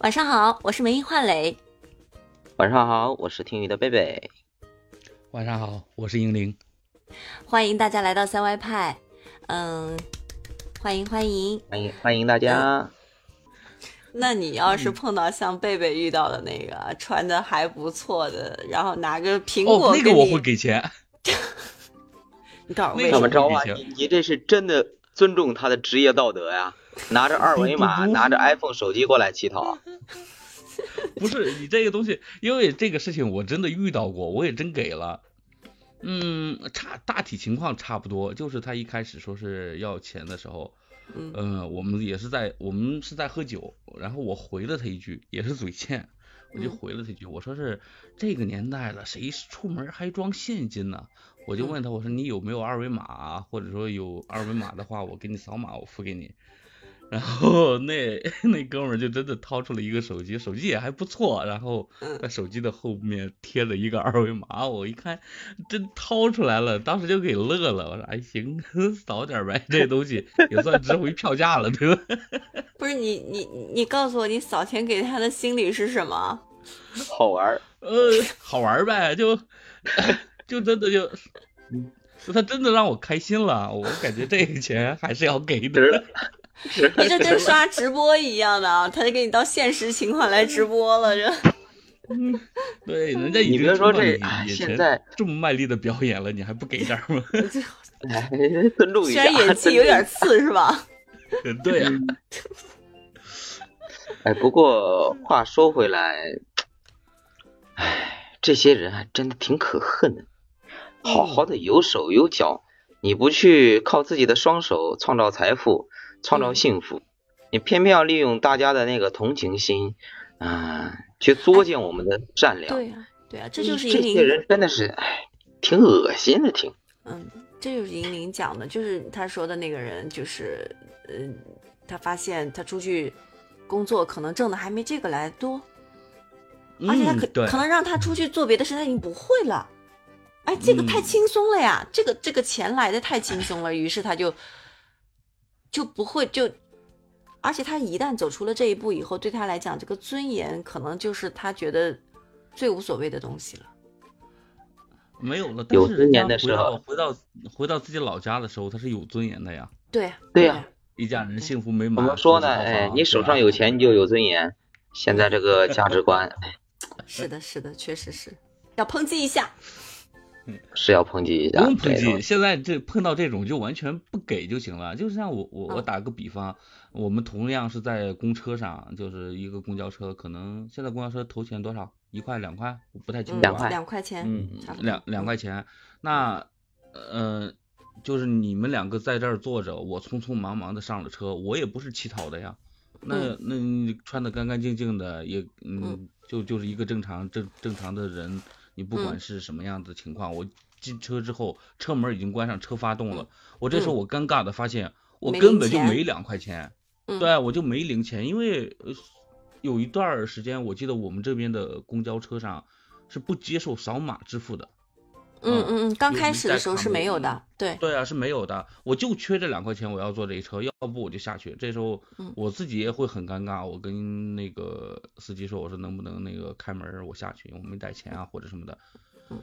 晚上好，我是梅英焕磊。晚上好，我是听雨的贝贝。晚上好，我是英灵。欢迎大家来到三歪派，嗯，欢迎欢迎欢迎欢迎大家。那你要是碰到像贝贝遇到的那个穿的还不错的，然后拿个苹果哦，那个 我会给钱。你告诉我那个为什么？怎么着啊？行你你这是真的尊重他的职业道德呀？拿着二维 码，拿着 iPhone 手机过来乞讨啊？不是你这个东西，因为这个事情我真的遇到过，我也真给了。嗯，差大体情况差不多，就是他一开始说是要钱的时候，嗯呃，我们也是在我们是在喝酒，然后我回了他一句，也是嘴欠，我就嗯回了他一句，我说是这个年代了，谁出门还装现金呢？我就嗯问他，我说你有没有二维码啊？或者说有二维码的话，我给你扫码，我付给你。然后那那哥们儿就真的掏出了一个手机，手机也还不错，然后嗯在手机的后面贴了一个二维码，我一看真掏出来了，当时就给乐了，我说哎行，扫点呗，这东西也算值回票价了，对吧？不是你你你告诉我，你扫钱给他的心理是什么？好玩儿，呃，好玩儿呗，就 就真的就，就他真的让我开心了，我感觉这个钱还是要给值的。你这。跟刷直播一样的啊，他就给你到现实情况来直播了，这 对，人家已经你别说这现在这么卖力的表演了，你还不给点儿吗？哎，尊重一下。虽然演技有点次是吧？对呀、哎，不过话说回来，哎，这些人还真的挺可恨的。好好的有手有脚，你不去靠自己的双手创造财富、创造嗯幸福，你偏偏要利用大家的那个同情心，啊、去作践我们的善良。对呀、对呀、这就是这银铃，些人真的是，哎，挺恶心的，挺。嗯，这就是银铃讲的，就是他说的那个人，就是，嗯、他发现他出去工作可能挣的还没这个来多，而且他可、嗯，可，能让他出去做别的事，他已经不会了。哎，这个太嗯轻松了呀，这个这个钱来的太轻松了，于是他就就不会就，而且他一旦走出了这一步以后，对他来讲，这个尊严可能就是他觉得最无所谓的东西了。没有了。有尊但是人家严的时候回到回到回到自己老家的时候，他是有尊严的呀，对呀、对呀呀、一家人幸福美满怎。么说呢？哎，你手上有，钱，你就有尊严。现在这个价值观，哎，是的，是的，确实是要抨击一下。是要抨击一下。不用抨击，现在这碰到这种就完全不给就行了。就像我我我嗯打个比方，我们同样是在公车上，就是一个公交车，可能现在公交车投钱多少？一块两块？我不太清楚。两块两块钱，嗯两两块钱。那呃，就是你们两个在这儿坐着，我匆匆忙忙的上了车，我也不是乞讨的呀。那嗯那你穿的干干净净的，也嗯嗯，就就是一个正常正正常的人，你不管嗯是什么样的情况，我进车之后，车门已经关上，车发动了，我这时候嗯。我尴尬的发现，我根本就没两块钱，嗯。对啊，我就没零钱，因为呃有一段儿时间，我记得我们这边的公交车上是不接受扫码支付的。嗯嗯嗯，刚开始的时候是没有嗯的，对，对啊，是没有的，我就缺这两块钱，我要坐这一车，要不我就下去。这时候嗯我自己也会很尴尬，我跟那个司机说，我说能不能那个开门，我下去，我没带钱啊或者什么的。嗯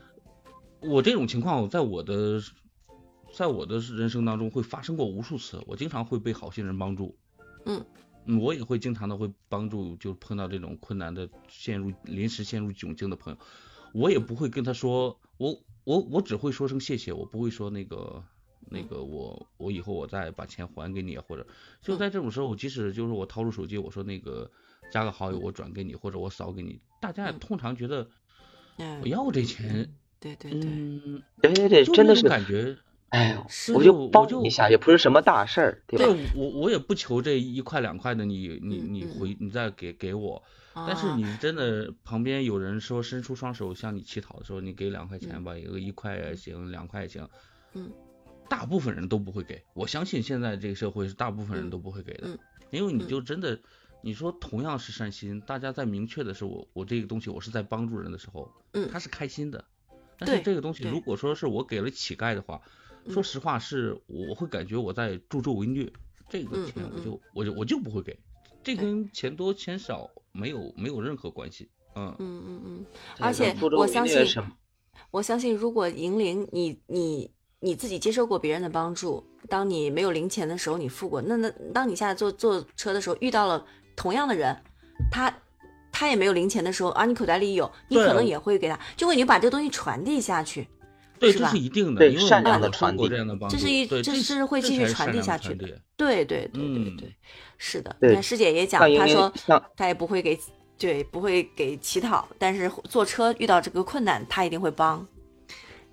我这种情况在我的在我的人生当中会发生过无数次，我经常会被好心人帮助。嗯嗯，我也会经常的会帮助，就碰到这种困难的、陷入临时陷入窘境的朋友，我也不会跟他说，我我我只会说声谢谢，我不会说那个那个我我以后我再把钱还给你，或者就在这种时候，即使就是我掏出手机，我说那个加个好友，我转给你，或者我扫给你，大家也嗯。通常觉得嗯。我要这钱，对对对，嗯，对对对，真的是，感觉。哎我就我就你一下，也不是什么大事儿，对吧？对我我也不求这一块两块的你你你回你再给给我，但是啊你真的旁边有人说伸出双手向你乞讨的时候，你给两块钱嗯。吧，一个一块也行，两块也行，嗯，大部分人都不会给，我相信现在这个社会是大部分人嗯都不会给的，嗯因为你嗯。就真的。你说同样是善心，大家在明确的是我我这个东西我是在帮助人的时候，嗯。他是开心的。但是这个东西如果说是我给了乞丐的话，说嗯。实话是我会感觉我在助纣为虐，这个钱我就我就我就不会给，这跟钱多钱少没有没有任何关系。嗯。嗯嗯嗯，而且我相信我相信，如果银铃你你你自己接受过别人的帮助，当你没有零钱的时候，你付过，那那当你下来坐坐车的时候遇到了同样的人，他他也没有零钱的时候，而你口袋里有，你可能也会给他，就会你把这个东西传递下去，对，这是一定的，因为对善良的传递这是一这这是会继续传递下去的对对对对嗯对，是的。对你看师姐也讲她说像她也不会给对不会给乞讨，但是坐车遇到这个困难，她一定会帮。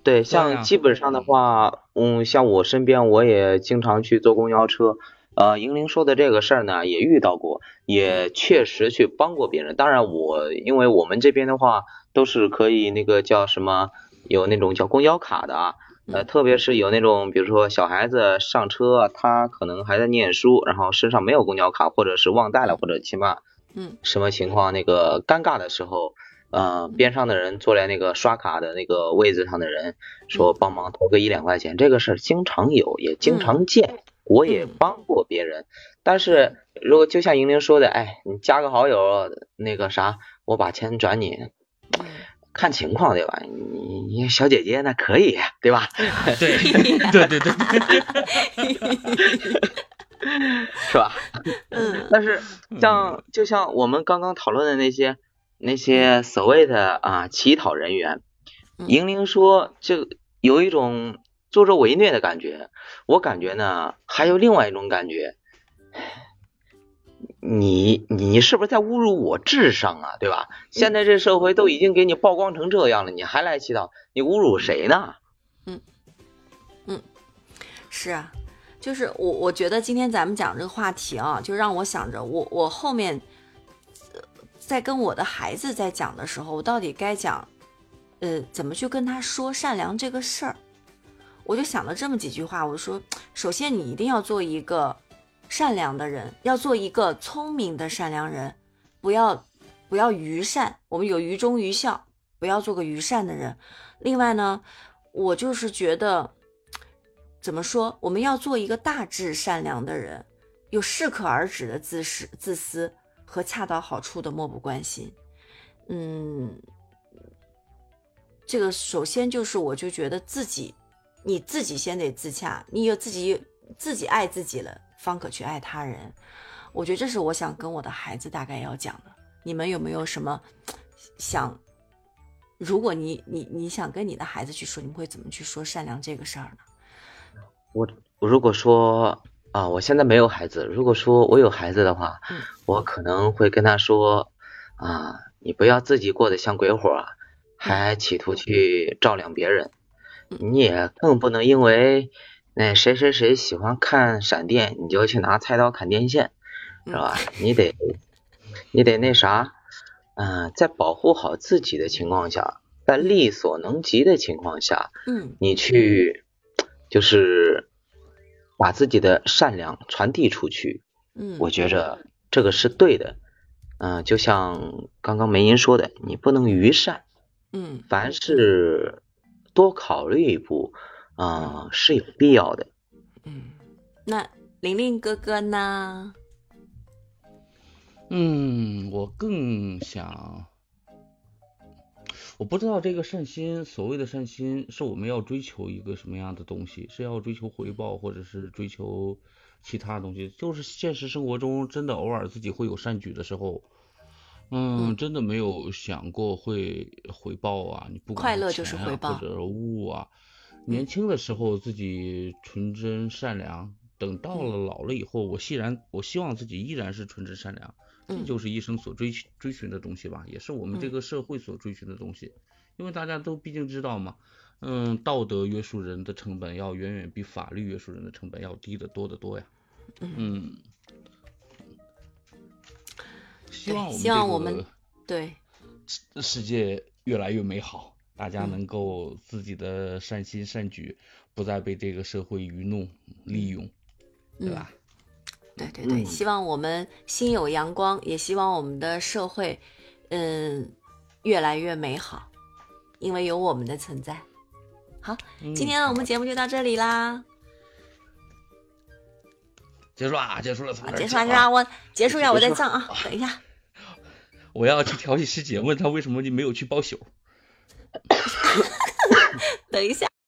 对，像基本上的话，嗯，像我身边我也经常去坐公交车，呃，莹玲说的这个事儿呢，也遇到过，也确实去帮过别人。当然我，因为我们这边的话，都是可以那个叫什么，有那种叫公交卡的啊，呃，嗯特别是有那种，比如说小孩子上车，他可能还在念书，然后身上没有公交卡，或者是忘带了，或者起码嗯。什么情况，那个尴尬的时候，呃，边上的人坐在那个刷卡的那个位置上的人说帮忙投个一两块钱，这个事儿经常有，也经常见，我也嗯帮过别人。但是如果就像莹玲说的，哎，你加个好友，那个啥，我把钱转你，嗯，看情况对吧？你你小姐姐那可以对吧？对 对对对 是吧？嗯但是像就像我们刚刚讨论的那些那些所谓的啊乞讨人员，嗯莹玲说就有一种助纣为虐的感觉，我感觉呢还有另外一种感觉，你你是不是在侮辱我智商啊？对吧？现在这社会都已经给你曝光成这样了，你还来乞讨，你侮辱谁呢？嗯，嗯是啊，就是我我觉得今天咱们讲这个话题啊，就让我想着我我后面呃在跟我的孩子在讲的时候，我到底该讲呃怎么去跟他说善良这个事儿，我就想了这么几句话，我说，首先你一定要做一个善良的人，要做一个聪明的善良人，不要不要愚善，我们有愚忠愚孝，不要做个愚善的人。另外呢，我就是觉得。怎么说？我们要做一个大致善良的人，有适可而止的自私、自私和恰到好处的漠不关心。嗯，这个首先就是，我就觉得自己，你自己先得自洽，你有自己自己爱自己了，方可去爱他人。我觉得这是我想跟我的孩子大概要讲的。你们有没有什么想？如果你你你想跟你的孩子去说，你们会怎么去说善良这个事儿呢？我我如果说啊，我现在没有孩子，如果说我有孩子的话，嗯我可能会跟他说啊，你不要自己过得像鬼火啊，还企图去照亮别人，你也更不能因为那谁谁谁喜欢看闪电，你就去拿菜刀砍电线，是吧？你得你得那啥，嗯、在保护好自己的情况下，在力所能及的情况下，嗯你去就是把自己的善良传递出去，嗯，我觉着这个是对的。嗯、就像刚刚梅英说的，你不能愚善，嗯凡事多考虑一步，啊、是有必要的。嗯，那玲玲哥哥呢？嗯，我更想，我不知道这个善心，所谓的善心，是我们要追求一个什么样的东西？是要追求回报，或者是追求其他东西？就是现实生活中，真的偶尔自己会有善举的时候，嗯，嗯真的没有想过会回报啊！你不管快乐就是回报或者物啊。嗯年轻的时候自己纯真善良，等到了嗯老了以后，我希然我希望自己依然是纯真善良。这嗯就是一生所追寻追寻的东西吧，也是我们这嗯个社会所追寻的东西。因为大家都毕竟知道嘛，嗯，道德约束人的成本要远远比法律约束人的成本要低得多得多呀。嗯，嗯，希望我们希望我们这个对，世界越来越美好，大家嗯。能够自己的善心善举不再被这个社会愚弄利用，对嗯。吧？对对对，嗯希望我们心有阳光，也希望我们的社会，嗯，越来越美好，因为有我们的存在。好，嗯今天我们节目就到这里啦，结束啊，结束了，结束了，结束了，我结束一下我再结束唱啊，等一下，我要去调戏师姐，问她为什么你没有去包宿。等一下，